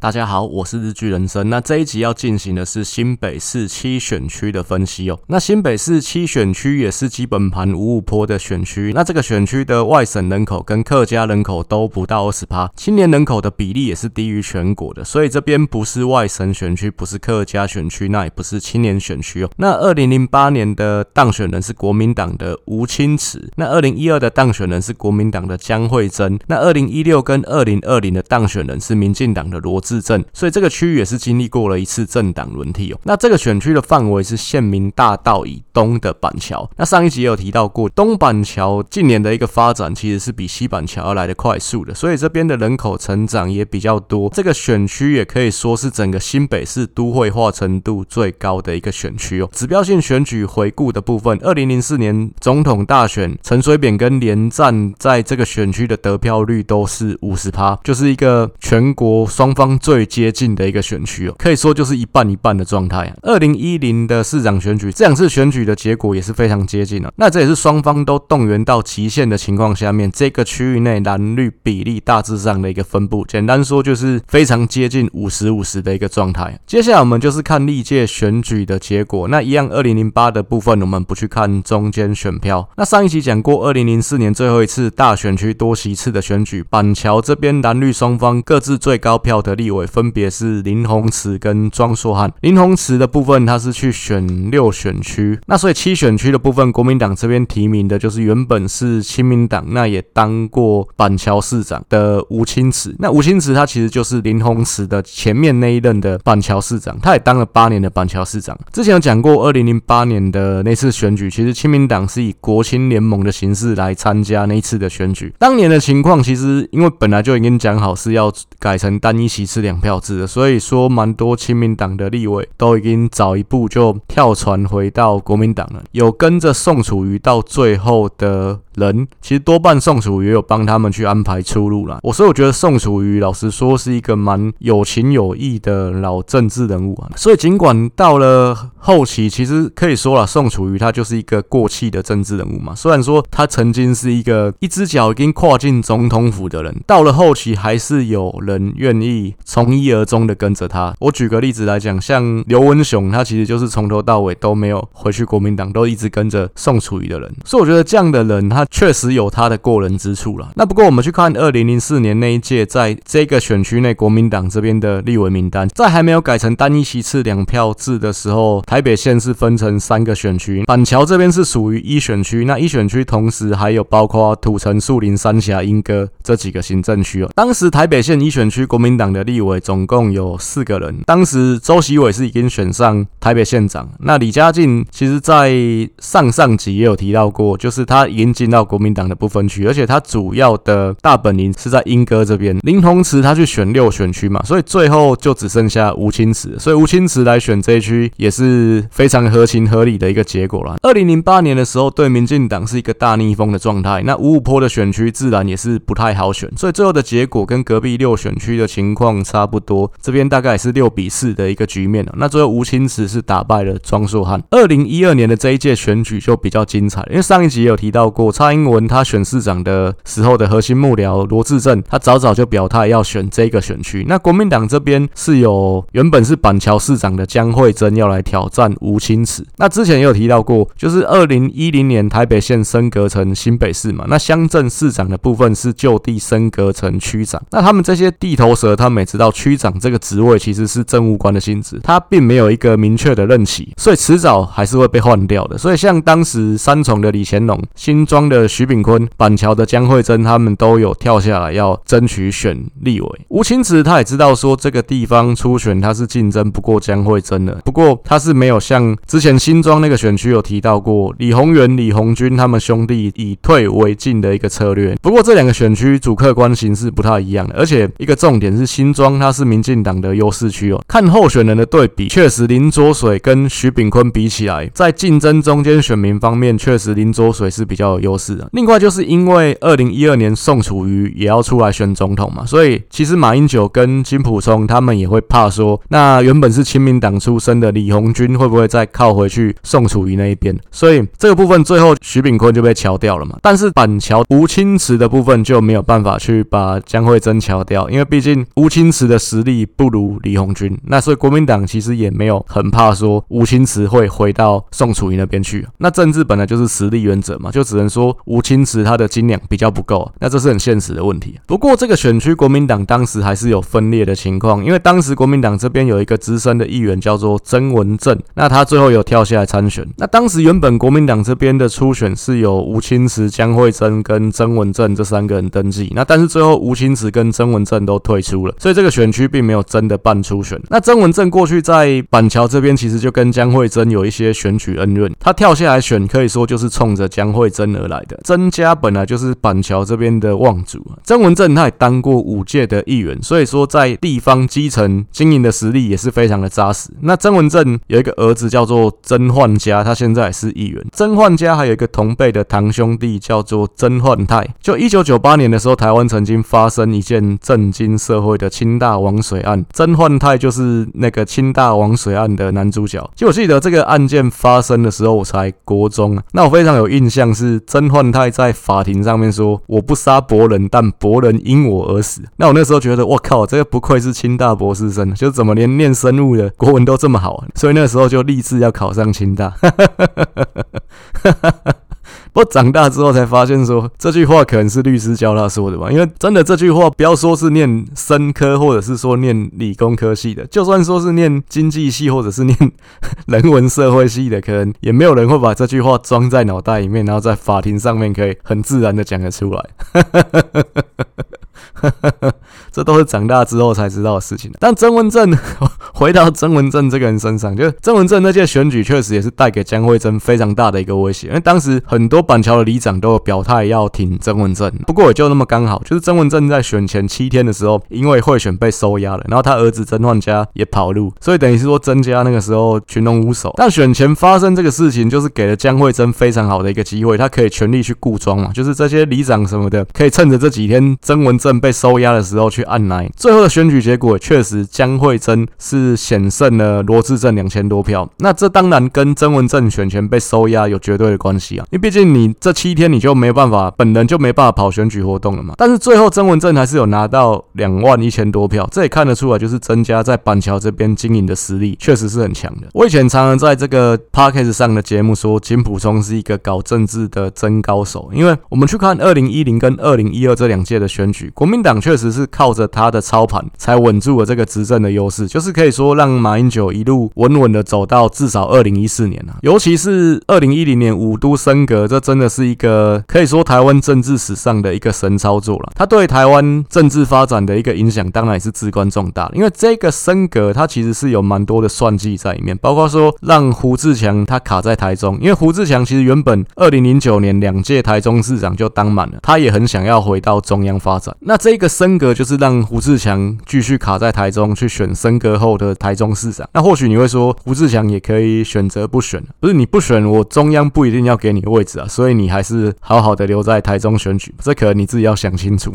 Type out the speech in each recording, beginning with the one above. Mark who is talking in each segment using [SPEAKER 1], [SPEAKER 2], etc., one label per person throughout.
[SPEAKER 1] 大家好，我是日剧人生。那这一集要进行的是新北市七选区的分析哦。那新北市七选区也是基本盘五五坡的选区。那这个选区的外省人口跟客家人口都不到二十趴，青年人口的比例也是低于全国的。所以这边不是外省选区，不是客家选区，那也不是青年选区哦。那二零零八年的当选人是国民党的吴清池，那二零一二的当选人是国民党的江惠珍，那二零一六跟二零二零的当选人是民进党的罗市政，所以这个区域也是经历过了一次政党轮替哦。那这个选区的范围是县民大道以东的板桥。那上一集也有提到过，东板桥近年的一个发展其实是比西板桥要来得快速的，所以这边的人口成长也比较多。这个选区也可以说是整个新北市都会化程度最高的一个选区哦。指标性选举回顾的部分，二零零四年总统大选，陈水扁跟连战在这个选区的得票率都是五十趴，就是一个全国双方。最接近的一个选区哦，可以说就是一半一半的状态。二零一零的市长选举，这两次选举的结果也是非常接近了。那这也是双方都动员到极限的情况下面，这个区域内蓝绿比例大致上的一个分布，简单说就是非常接近五十五十的一个状态。接下来我们就是看历届选举的结果。那一样，二零零八的部分我们不去看中间选票。那上一期讲过，二零零四年最后一次大选区多席次的选举，板桥这边蓝绿双方各自最高票的立委分别是林鸿池跟庄硕汉。林鸿池的部分，他是去选六选区，那所以七选区的部分，国民党这边提名的就是原本是亲民党，那也当过板桥市长的吴清池。那吴清池他其实就是林鸿池的前面那一任的板桥市长，他也当了八年的板桥市长。之前有讲过，二零零八年的那次选举，其实亲民党是以国亲联盟的形式来参加那一次的选举。当年的情况，其实因为本来就已经讲好是要改成单一席次。是两票制的，所以说蛮多亲民党的立委都已经早一步就跳船回到国民党了，有跟着宋楚瑜到最后的。人其实多半宋楚瑜有帮他们去安排出路啦。我所以我觉得宋楚瑜老实说是一个蛮有情有义的老政治人物啊。所以尽管到了后期，其实可以说了，宋楚瑜他就是一个过气的政治人物嘛。虽然说他曾经是一个一只脚已经跨进总统府的人，到了后期还是有人愿意从一而终的跟着他。我举个例子来讲，像刘文雄，他其实就是从头到尾都没有回去国民党，都一直跟着宋楚瑜的人。所以我觉得这样的人，他。确实有他的过人之处了。那不过我们去看二零零四年那一届，在这个选区内，国民党这边的立委名单，在还没有改成单一席次两票制的时候，台北县是分成三个选区，板桥这边是属于一选区。那一选区同时还有包括土城、树林、三峡、莺歌这几个行政区哦。当时台北县一选区国民党的立委总共有四个人，当时周锡玮是已经选上台北县长。那李嘉进其实在上上集也有提到过，就是他已经进到。到国民党的不分区，而且他主要的大本营是在莺歌这边。林鸿池他去选六选区嘛，所以最后就只剩下吴清池，所以吴清池来选这一区也是非常合情合理的一个结果啦。二零零八年的时候，对民进党是一个大逆风的状态，那五五坡的选区自然也是不太好选，所以最后的结果跟隔壁六选区的情况差不多，这边大概也是六比四的一个局面了。那最后吴清池是打败了庄硕汉。二零一二年的这一届选举就比较精彩，因为上一集也有提到过，蔡英文他选市长的时候的核心幕僚罗志正，他早早就表态要选这个选区。那国民党这边是有原本是板桥市长的江惠珍要来挑战吴清池。那之前也有提到过，就是二零一零年台北县升格成新北市嘛，那乡镇市长的部分是就地升格成区长。那他们这些地头蛇，他们也知道区长这个职位其实是政务官的性质，他并没有一个明确的任期，所以迟早还是会被换掉的。所以像当时三重的李乾龙、新庄的。徐炳坤、板桥的江惠珍，他们都有跳下来要争取选立委。吴清池他也知道说这个地方初选他是竞争不过江惠珍的，不过他是没有像之前新庄那个选区有提到过李鸿源、李红军他们兄弟以退为进的一个策略。不过这两个选区主客观形势不太一样的，而且一个重点是新庄它是民进党的优势区哦。看候选人的对比，确实林卓水跟徐炳坤比起来，在竞争中间选民方面，确实林卓水是比较有优势啊。另外就是因为二零一二年宋楚瑜也要出来选总统嘛，所以其实马英九跟金溥聪他们也会怕说，那原本是亲民党出身的李鸿钧会不会再靠回去宋楚瑜那一边？所以这个部分最后徐炳坤就被敲掉了嘛。但是板桥吴清池的部分就没有办法去把江慧珍敲掉，因为毕竟吴清池的实力不如李鸿钧，那所以国民党其实也没有很怕说吴清池会回到宋楚瑜那边去。那政治本来就是实力原则嘛，就只能说吴清池他的斤两比较不够，那这是很现实的问题。不过这个选区国民党当时还是有分裂的情况，因为当时国民党这边有一个资深的议员叫做曾文正，那他最后有跳下来参选。那当时原本国民党这边的初选是有吴清池、江惠珍跟曾文正这三个人登记，那但是最后吴清池跟曾文正都退出了，所以这个选区并没有真的办初选。那曾文正过去在板桥这边其实就跟江惠珍有一些选举恩怨，他跳下来选可以说就是冲着江惠珍而来的。曾家本来就是板桥这边的望族，曾文正他也当过五届的议员，所以说在地方基层经营的实力也是非常的扎实。那曾文正有一个儿子叫做曾焕家，他现在是议员。曾焕家还有一个同辈的堂兄弟叫做曾焕泰。就一九九八年的时候，台湾曾经发生一件震惊社会的清大王水案，曾焕泰就是那个清大王水案的男主角。就我记得这个案件发生的时候，我才国中啊。那我非常有印象是曾焕泰在法庭上面说：“我不杀博人，但博人因我而死。”那我那时候觉得，我靠，这个不愧是清大博士生，就怎么连念生物的国文都这么好，所以那时候就立志要考上清大。不过长大之后才发现说，这句话可能是律师教他说的吧。因为真的这句话，不要说是念生科，或者是说念理工科系的，就算说是念经济系，或者是念人文社会系的，可能也没有人会把这句话装在脑袋里面，然后在法庭上面可以很自然的讲得出来。这都是长大之后才知道的事情。但曾文正，回到曾文正这个人身上，就曾文正那届选举确实也是带给江慧珍非常大的一个威胁，因为当时很多板桥的里长都有表态要挺曾文正。不过也就那么刚好，就是曾文正在选前七天的时候，因为贿选被收押了，然后他儿子曾焕家也跑路，所以等于是说曾家那个时候群龙无首。但选前发生这个事情，就是给了江惠珍非常好的一个机会，他可以全力去固装嘛，就是这些里长什么的，可以趁着这几天曾文正被收押的时候去按捺。最后的选举结果确实江惠珍是险胜了罗志政两千多票。那这当然跟曾文正选前被收押有绝对的关系啊，因为毕竟你这七天你就没办法，本人就没办法跑选举活动了嘛。但是最后曾文正还是有拿到两万一千多票，这也看得出来，就是曾家在板桥这边经营的实力确实是很强的。我以前常常在这个 podcast 上的节目说，金普聪是一个搞政治的真高手，因为我们去看二零一零跟二零一二这两届的选举，国民党确实是靠着他的操盘才稳住了这个执政的优势，就是可以说让马英九一路稳稳的走到至少二零一四年啊，尤其是二零一零年五都升格，这真的是一个可以说台湾政治史上的一个神操作了。他对台湾政治发展的一个影响，当然也是至关重大的。因为这个升格，它其实是有蛮多的算计在里面，包括说让胡志强他卡在台中，因为胡志强其实原本二零零九年两届台中市长就当满了，他也很想要回到中央发展。那这个升格就是让胡志强继续卡在台中去选升格后的台中市长。那或许你会说，胡志强也可以选择不选，不是你不选，我中央不一定要给你位置啊，所以你还是好好的留在台中选举，这可能你自己要想清楚。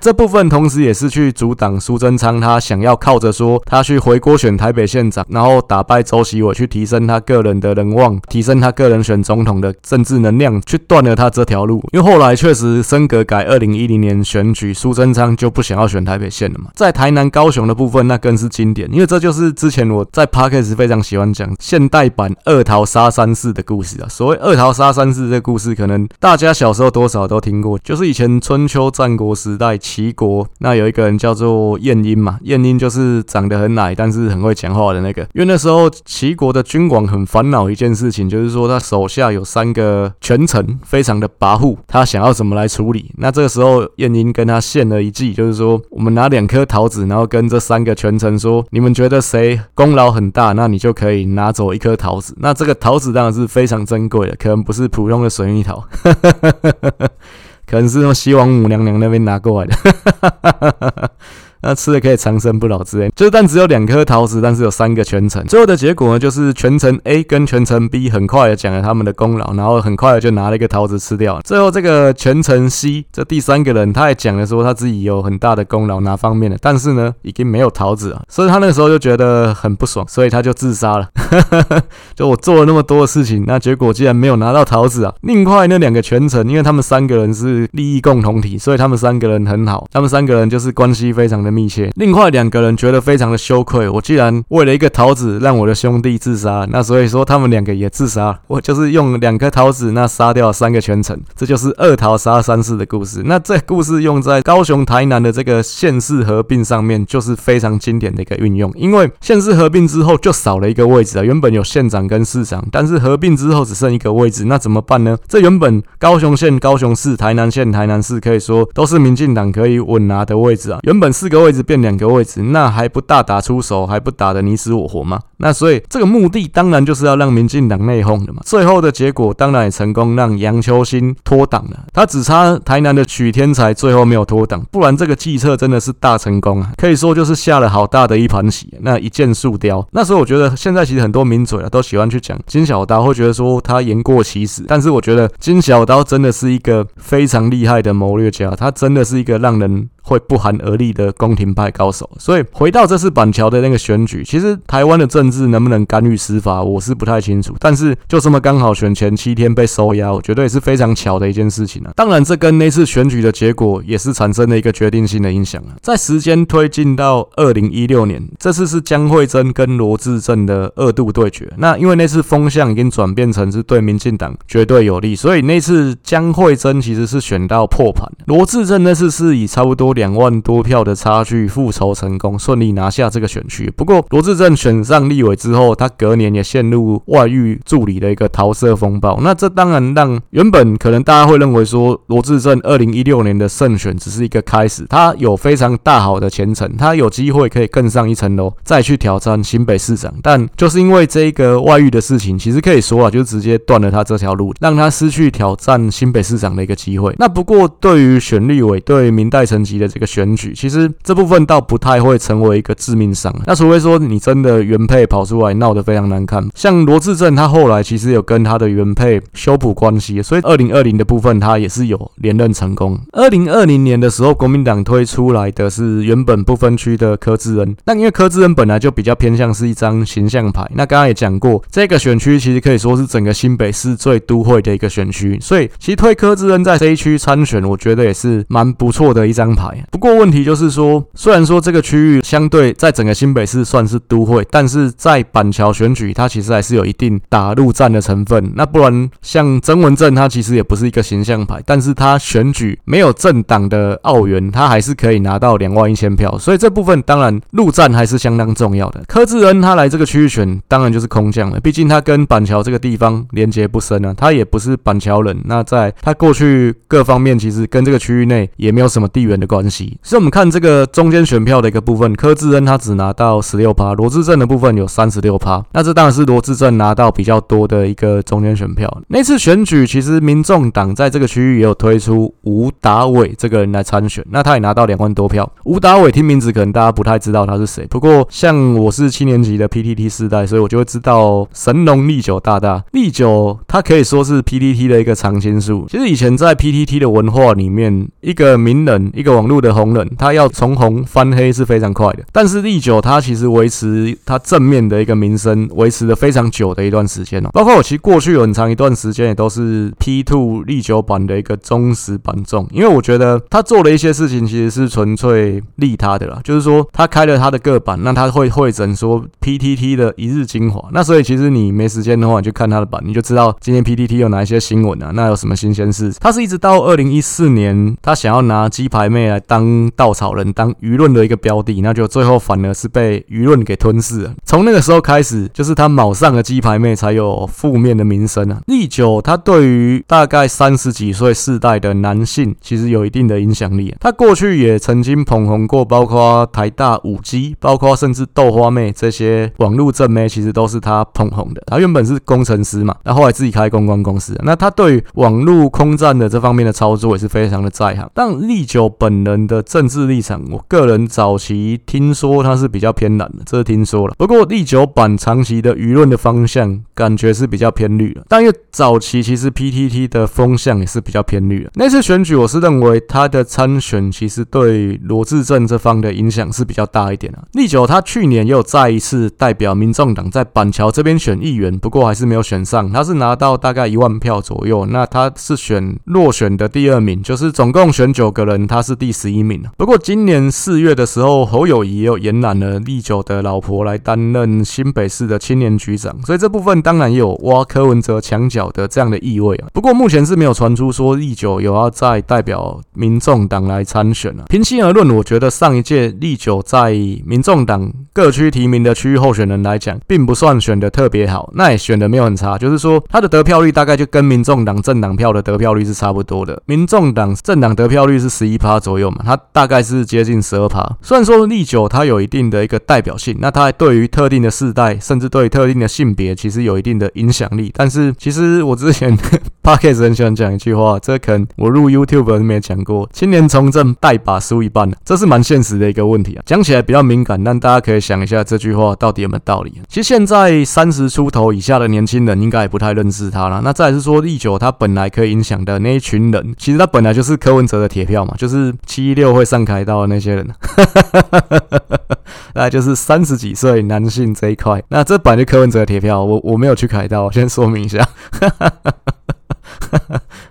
[SPEAKER 1] 这部分同时也是去阻挡苏贞昌他想要靠着说他去回锅选台北县长，然后打败周锡玮去提升他个人的人望，提升他个人选总统的政治能量，去断了他这条路。因为后来确实升格改二零一零年选举，苏贞昌就不想要选台北县了嘛。在台南、高雄的部分，那更是经典，因为这就是之前我在 Podcast 非常喜欢讲现代版二桃杀三士的故事啊。所谓二桃杀三士这个故事，可能大家小时候多少都听过，就是以前春秋战国时代齐国那有一个人叫做晏婴嘛，晏婴就是长得很矮，但是很会讲话的那个。因为那时候齐国的君王很烦恼一件事情，就是说他手下有三个权臣，非常的跋扈，他想要怎么来处理？那这个时候晏婴跟他献了一计，就是说我们拿两颗桃子，然后跟这三个权臣说，你们觉得谁功劳很大，那你就可以拿走一颗桃子。那这个桃子当然是非常珍贵的，可能不是普通的水蜜桃。可能是从西王母娘娘那边拿过来的，那吃了可以长生不老之类。就但只有两颗桃子，但是有三个全程。最后的结果呢，就是全程 A 跟全程 B 很快的讲了他们的功劳，然后很快的就拿了一个桃子吃掉了。最后这个全程 C 这第三个人，他也讲了说他自己有很大的功劳哪方面的，但是呢已经没有桃子了，所以他那时候就觉得很不爽，所以他就自杀了。就我做了那么多的事情，那结果竟然没有拿到桃子啊！另外那两个全程，因为他们三个人是利益共同体，所以他们三个人很好，他们三个人就是关系非常的密切。另外两个人觉得非常的羞愧，我既然为了一个桃子让我的兄弟自杀，那所以说他们两个也自杀。我就是用两颗桃子，那杀掉了三个全城，这就是二桃杀三士的故事。那这故事用在高雄、台南的这个县市合并上面，就是非常经典的一个运用。因为县市合并之后就少了一个位置啊，原本有县长跟市长，但是合并之后只剩一个位置，那怎么办呢？这原本高雄县、高雄市、台南县、台南市可以说都是民进党可以稳拿的位置啊。原本四个位置变两个位置，那还不大打出手，还不打得你死我活吗？那所以这个目的当然就是要让民进党内讧的嘛。最后的结果当然也成功，让杨秋兴脱党了。他只差台南的许天才最后没有脱党，不然这个计策真的是大成功啊！可以说就是下了好大的一盘棋，那一箭速雕。那时候我觉得现在其实很多名嘴啊都喜欢去讲金小刀，会觉得说他言过其实，但是我觉得金小刀真的是一个非常厉害的谋略家，他真的是一个让人。会不寒而栗的宫廷派高手，所以回到这次板桥的那个选举，其实台湾的政治能不能干预司法，我是不太清楚。但是就这么刚好选前七天被收押，我觉得也是非常巧的一件事情啊。当然，这跟那次选举的结果也是产生了一个决定性的影响啊。在时间推进到二零一六年，这次是江惠珍跟罗志正的二度对决。那因为那次风向已经转变成是对民进党绝对有利，所以那次江惠珍其实是选到破盘，罗志正那次是以差不多。两万多票的差距复仇成功，顺利拿下这个选区。不过罗致政选上立委之后，他隔年也陷入外遇助理的一个桃色风暴。那这当然让原本可能大家会认为说罗致政二零一六年的胜选只是一个开始，他有非常大好的前程，他有机会可以更上一层楼，再去挑战新北市长。但就是因为这个外遇的事情，其实可以说啊，就直接断了他这条路，让他失去挑战新北市长的一个机会。那不过对于选立委，对民代层级的。这个选举其实这部分倒不太会成为一个致命伤，那除非说你真的原配跑出来闹得非常难看，像罗志正他后来其实有跟他的原配修补关系，所以二零二零的部分他也是有连任成功。二零二零年的时候，国民党推出来的是原本不分区的柯志恩，那因为柯志恩本来就比较偏向是一张形象牌，那刚刚也讲过，这个选区其实可以说是整个新北市最都会的一个选区，所以其实推柯志恩在这一区参选，我觉得也是蛮不错的一张牌。不过问题就是说，虽然说这个区域相对在整个新北市算是都会，但是在板桥选举，它其实还是有一定打陆战的成分。那不然像曾文正，他其实也不是一个形象牌，但是他选举没有政党的奥援，他还是可以拿到两万一千票。所以这部分当然陆战还是相当重要的。柯志恩他来这个区域选，当然就是空降了，毕竟他跟板桥这个地方连接不深啊，他也不是板桥人。那在他过去各方面，其实跟这个区域内也没有什么地缘的关关系。所以，我们看这个中间选票的一个部分，柯志恩他只拿到十六趴，罗致政的部分有三十六趴。那这当然是罗致政拿到比较多的一个中间选票。那次选举，其实民众党在这个区域也有推出吴达伟这个人来参选，那他也拿到两万多票。吴达伟听名字可能大家不太知道他是谁，不过像我是七年级的 PTT 世代，所以我就会知道神农历九大大。历九他可以说是 PTT 的一个常青树。其实以前在 PTT 的文化里面，一个名人，一个网络。的红人，他要从红翻黑是非常快的，但是历九他其实维持他正面的一个名声，维持了非常久的一段时间哦。包括我其实过去有很长一段时间也都是 P Two 历九版的一个忠实版众，因为我觉得他做了一些事情其实是纯粹利他的啦，就是说他开了他的个版，那他会会整说 PTT 的一日精华，那所以其实你没时间的话，你就看他的版，你就知道今天 PTT 有哪一些新闻啊，那有什么新鲜事。他是一直到二零一四年，他想要拿鸡排妹来。当稻草人，当舆论的一个标的，那就最后反而是被舆论给吞噬了。从那个时候开始，就是他卯上了鸡排妹，才有负面的名声啊。历九他对于大概三十几岁世代的男性，其实有一定的影响力。他过去也曾经捧红过，包括台大五 G，包括甚至豆花妹这些网络正妹，其实都是他捧红的。他原本是工程师嘛，那后来自己开公关公司。那他对于网络空战的这方面的操作也是非常的在行。但历九本人。人的政治立场，我个人早期听说他是比较偏蓝的，这是听说了。不过历九版长期的舆论的方向感觉是比较偏绿的，但因为早期其实 PTT 的风向也是比较偏绿的。那次选举，我是认为他的参选其实对罗志政这方的影响是比较大一点的。历九他去年也有再一次代表民众党在板桥这边选议员，不过还是没有选上，他是拿到大概一万票左右。那他是选落选的第二名，就是总共选九个人，他是第十一名。不过今年四月的时候，侯友谊又延揽了立九的老婆来担任新北市的青年局长，所以这部分当然也有挖柯文哲墙角的这样的意味啊。不过目前是没有传出说立九有要再代表民众党来参选了。平心而论，我觉得上一届立九在民众党各区提名的区域候选人来讲，并不算选的特别好，那也选的没有很差，就是说他的得票率大概就跟民众党政党票的得票率是差不多的。民众党政党得票率是十一趴左右嘛，他大概是接近十二趴。虽然说历九它有一定的一个代表性，那它对于特定的世代，甚至对于特定的性别，其实有一定的影响力。但是其实我之前 Podcast 很喜欢讲一句话，这可能我录 YouTube 没讲过：青年从政带把输一半，这是蛮现实的一个问题啊。讲起来比较敏感，但大家可以想一下这句话到底有没有道理。其实现在三十出头以下的年轻人应该也不太认识他了。那再是说历九他本来可以影响的那一群人，其实他本来就是柯文哲的铁票嘛，就是七一六会上凯道的那些人。那就是三十几岁男性这一块，那这本就柯文哲的铁票，我我没有去凯道，先说明一下。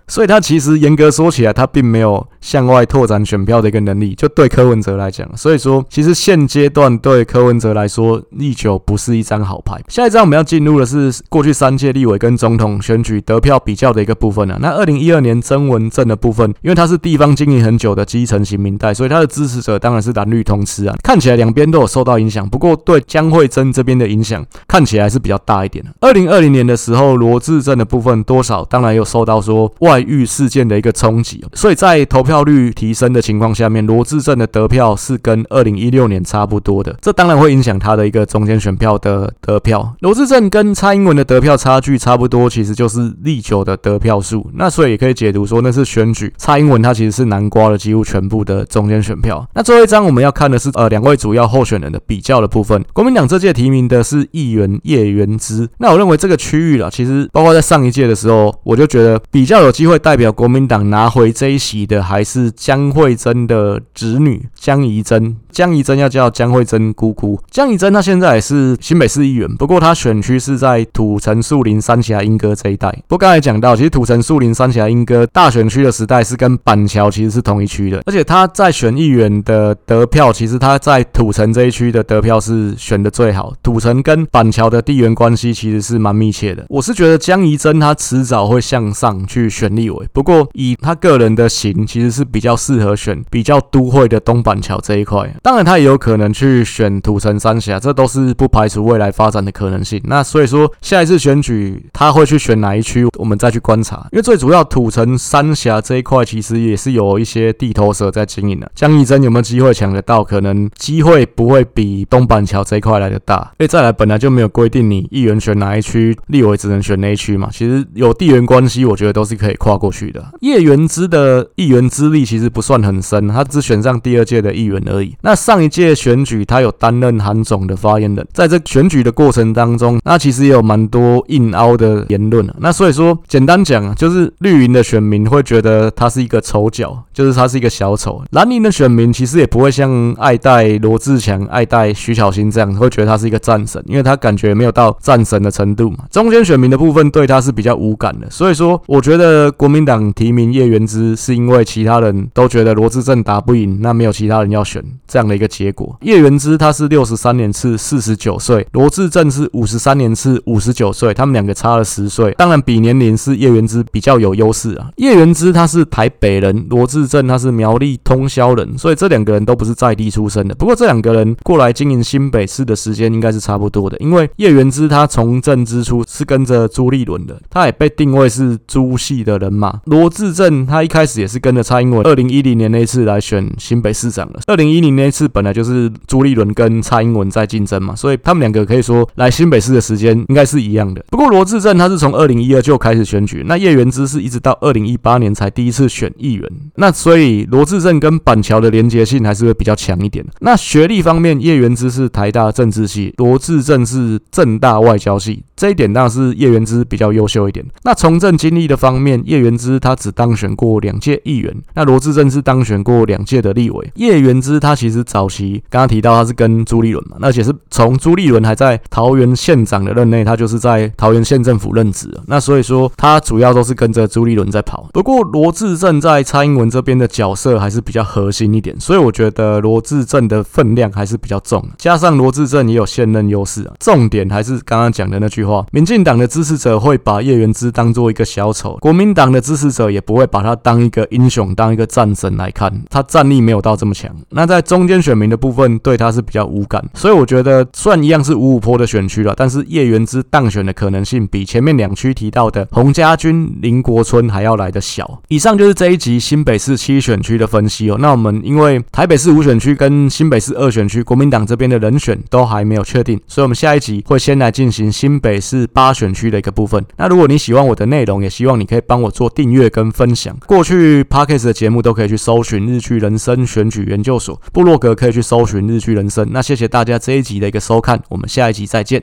[SPEAKER 1] 所以他其实严格说起来，他并没有向外拓展选票的一个能力。就对柯文哲来讲，所以说其实现阶段对柯文哲来说，历九不是一张好牌。下一张我们要进入的是过去三届立委跟总统选举得票比较的一个部分啊。那二零一二年曾文正的部分，因为他是地方经营很久的基层型民代，所以他的支持者当然是蓝绿通吃啊。看起来两边都有受到影响，不过对江惠珍这边的影响看起来是比较大一点的。二零二零年的时候，罗志政的部分多少当然有受到说外。遇事件的一个冲击，所以在投票率提升的情况下面，罗致政的得票是跟二零一六年差不多的，这当然会影响他的一个中间选票的得票。罗致政跟蔡英文的得票差距差不多，其实就是历九的得票数，那所以也可以解读说那是选举，蔡英文他其实是南瓜了几乎全部的中间选票。那最后一张我们要看的是呃两位主要候选人的比较的部分，国民党这届提名的是议员叶元之，那我认为这个区域啦，其实包括在上一届的时候，我就觉得比较有机会。会代表国民党拿回这一席的，还是江惠珍的侄女江宜珍。江宜珍要叫江惠珍姑姑。江宜珍她现在也是新北市议员，不过她选区是在土城树林三峡莺歌这一带。不过刚才讲到，其实土城树林三峡莺歌大选区的时代是跟板桥其实是同一区的，而且她在选议员的得票，其实她在土城这一区的得票是选的最好。土城跟板桥的地缘关系其实是蛮密切的。我是觉得江宜珍她迟早会向上去选立委，不过以她个人的型，其实是比较适合选比较都会的东板桥这一块。当然，他也有可能去选土城三峡，这都是不排除未来发展的可能性。那所以说，下一次选举他会去选哪一区，我们再去观察。因为最主要土城三峡这一块其实也是有一些地头蛇在经营的。江宜珍有没有机会抢得到？可能机会不会比东板桥这一块来的大。因为再来，本来就没有规定你议员选哪一区，立委只能选哪一区嘛。其实有地缘关系，我觉得都是可以跨过去的。叶元之的议员资历其实不算很深，他只选上第二届的议员而已。那那上一届选举，他有担任韩总的发言人，在这选举的过程当中，那其实也有蛮多硬凹的言论。那所以说，简单讲，就是绿营的选民会觉得他是一个丑角，就是他是一个小丑；蓝营的选民其实也不会像爱戴罗志强、爱戴徐巧芯这样，会觉得他是一个战神，因为他感觉没有到战神的程度嘛。中间选民的部分对他是比较无感的。所以说，我觉得国民党提名叶元之，是因为其他人都觉得罗志正打不赢，那没有其他人要选这样的一个结果，叶元之他是六十三年次，四十九岁；罗志正是五十三年次，五十九岁。他们两个差了十岁，当然比年龄是叶元之比较有优势啊。叶元之他是台北人，罗志正他是苗栗通霄人，所以这两个人都不是在地出生的。不过这两个人过来经营新北市的时间应该是差不多的，因为叶元之他从政之初是跟着朱立伦的，他也被定位是朱系的人马。罗志正他一开始也是跟着蔡英文，二零一零年那次来选新北市长的，二零一零年。一次本来就是朱立伦跟蔡英文在竞争嘛，所以他们两个可以说来新北市的时间应该是一样的。不过罗致政他是从二零一二就开始选举，那叶元之是一直到二零一八年才第一次选议员，那所以罗致政跟板桥的连结性还是会比较强一点。那学历方面，叶元之是台大政治系，罗致政是政大外交系，这一点当然是叶元之比较优秀一点。那从政经历的方面，叶元之他只当选过两届议员，那罗志政是当选过两届的立委。叶元之他其实早期刚刚提到他是跟朱立伦嘛，而且是从朱立伦还在桃园县长的任内，他就是在桃园县政府任职。那所以说他主要都是跟着朱立伦在跑。不过罗志政在蔡英文这边的角色还是比较核心一点，所以我觉得罗志政的分量还是比较重。加上罗志政也有现任优势啊，重点还是刚刚讲的那句：民进党的支持者会把叶元之当做一个小丑，国民党的支持者也不会把他当一个英雄、当一个战神来看，他战力没有到这么强。那在中间选民的部分，对他是比较无感。所以我觉得，算一样是五五坡的选区了，但是叶元之当选的可能性比前面两区提到的洪家军、林国春还要来得小。以上就是这一集新北市七选区的分析哦。那我们因为台北市五选区跟新北市二选区，国民党这边的人选都还没有确定，所以我们下一集会先来进行新北是八选区的一个部分。那如果你喜欢我的内容，也希望你可以帮我做订阅跟分享。过去 Podcast 的节目都可以去搜寻日剧人生选举研究所，部落格可以去搜寻日剧人生。那谢谢大家这一集的一个收看，我们下一集再见。